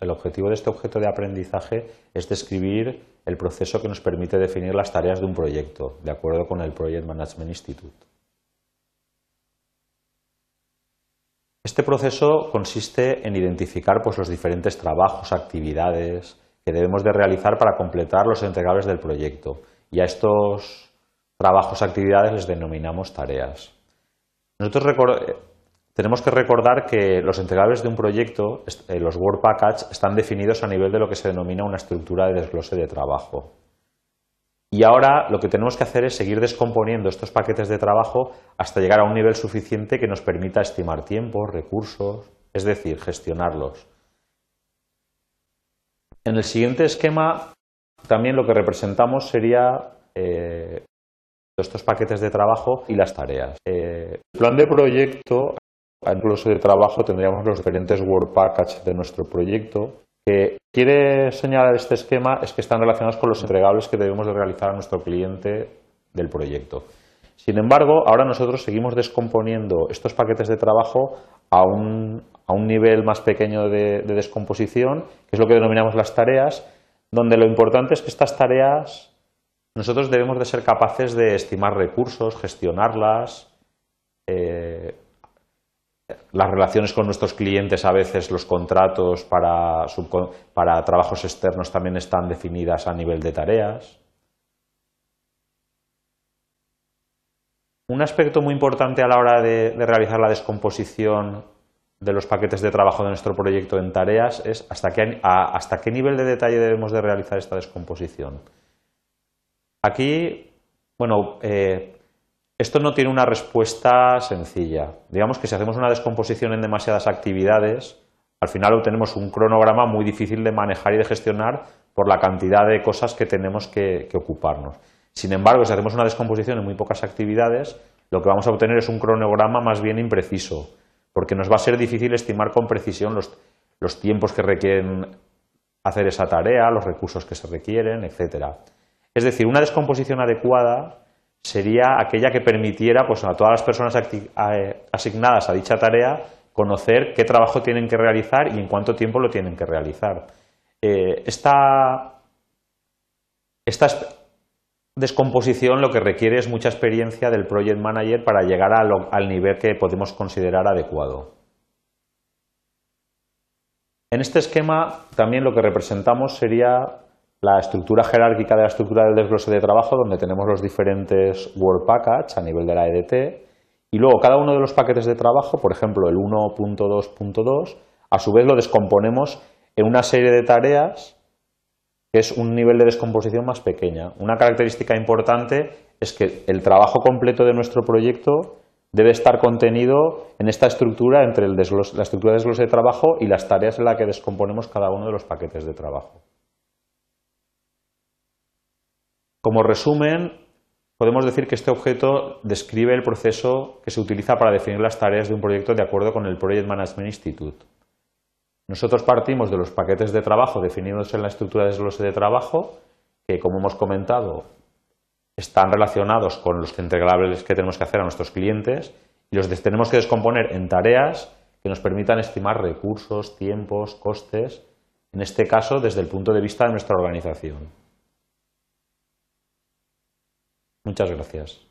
El objetivo de este objeto de aprendizaje es describir el proceso que nos permite definir las tareas de un proyecto, de acuerdo con el Project Management Institute. Este proceso consiste en identificar pues, los diferentes trabajos, actividades que debemos de realizar para completar los entregables del proyecto y a estos trabajos, actividades les denominamos tareas. Nosotros tenemos que recordar que los entregables de un proyecto, eh, los Work Package, están definidos a nivel de lo que se denomina una estructura de desglose de trabajo. Y ahora lo que tenemos que hacer es seguir descomponiendo estos paquetes de trabajo hasta llegar a un nivel suficiente que nos permita estimar tiempos, recursos, es decir, gestionarlos. En el siguiente esquema también lo que representamos sería eh, estos paquetes de trabajo y las tareas. Eh, el plan de proyecto incluso de trabajo tendríamos los diferentes Work Package de nuestro proyecto. Que quiere señalar este esquema es que están relacionados con los entregables que debemos de realizar a nuestro cliente del proyecto. Sin embargo, ahora nosotros seguimos descomponiendo estos paquetes de trabajo a un, nivel más pequeño de, de, descomposición, que es lo que denominamos las tareas, donde lo importante es que estas tareas nosotros debemos de ser capaces de estimar recursos, gestionarlas, eh, las relaciones con nuestros clientes, a veces los contratos para, trabajos externos también están definidas a nivel de tareas. Un aspecto muy importante a la hora de, realizar la descomposición de los paquetes de trabajo de nuestro proyecto en tareas es hasta qué, hasta qué nivel de detalle debemos de realizar esta descomposición. Aquí, bueno, eh, esto no tiene una respuesta sencilla. Digamos que si hacemos una descomposición en demasiadas actividades, al final obtenemos un cronograma muy difícil de manejar y de gestionar por la cantidad de cosas que tenemos que, ocuparnos. Sin embargo, si hacemos una descomposición en muy pocas actividades, lo que vamos a obtener es un cronograma más bien impreciso, porque nos va a ser difícil estimar con precisión los, los tiempos que requieren hacer esa tarea, los recursos que se requieren, etc. Es decir, una descomposición adecuada sería aquella que permitiera pues, a todas las personas asignadas a dicha tarea conocer qué trabajo tienen que realizar y en cuánto tiempo lo tienen que realizar. Eh, esta, descomposición lo que requiere es mucha experiencia del project manager para llegar al nivel que podemos considerar adecuado. En este esquema también lo que representamos sería la estructura jerárquica de la estructura del desglose de trabajo, donde tenemos los diferentes Work Package a nivel de la EDT, y luego cada uno de los paquetes de trabajo, por ejemplo el 1.2.2, a su vez lo descomponemos en una serie de tareas que es un nivel de descomposición más pequeña. Una característica importante es que el trabajo completo de nuestro proyecto debe estar contenido en esta estructura entre la estructura de desglose de trabajo y las tareas en las que descomponemos cada uno de los paquetes de trabajo. Como resumen, podemos decir que este objeto describe el proceso que se utiliza para definir las tareas de un proyecto de acuerdo con el Project Management Institute. Nosotros partimos de los paquetes de trabajo definidos en la estructura de desglose de trabajo, que como hemos comentado están relacionados con los entregables que tenemos que hacer a nuestros clientes y los tenemos que descomponer en tareas que nos permitan estimar recursos, tiempos, costes, en este caso desde el punto de vista de nuestra organización. Muchas gracias.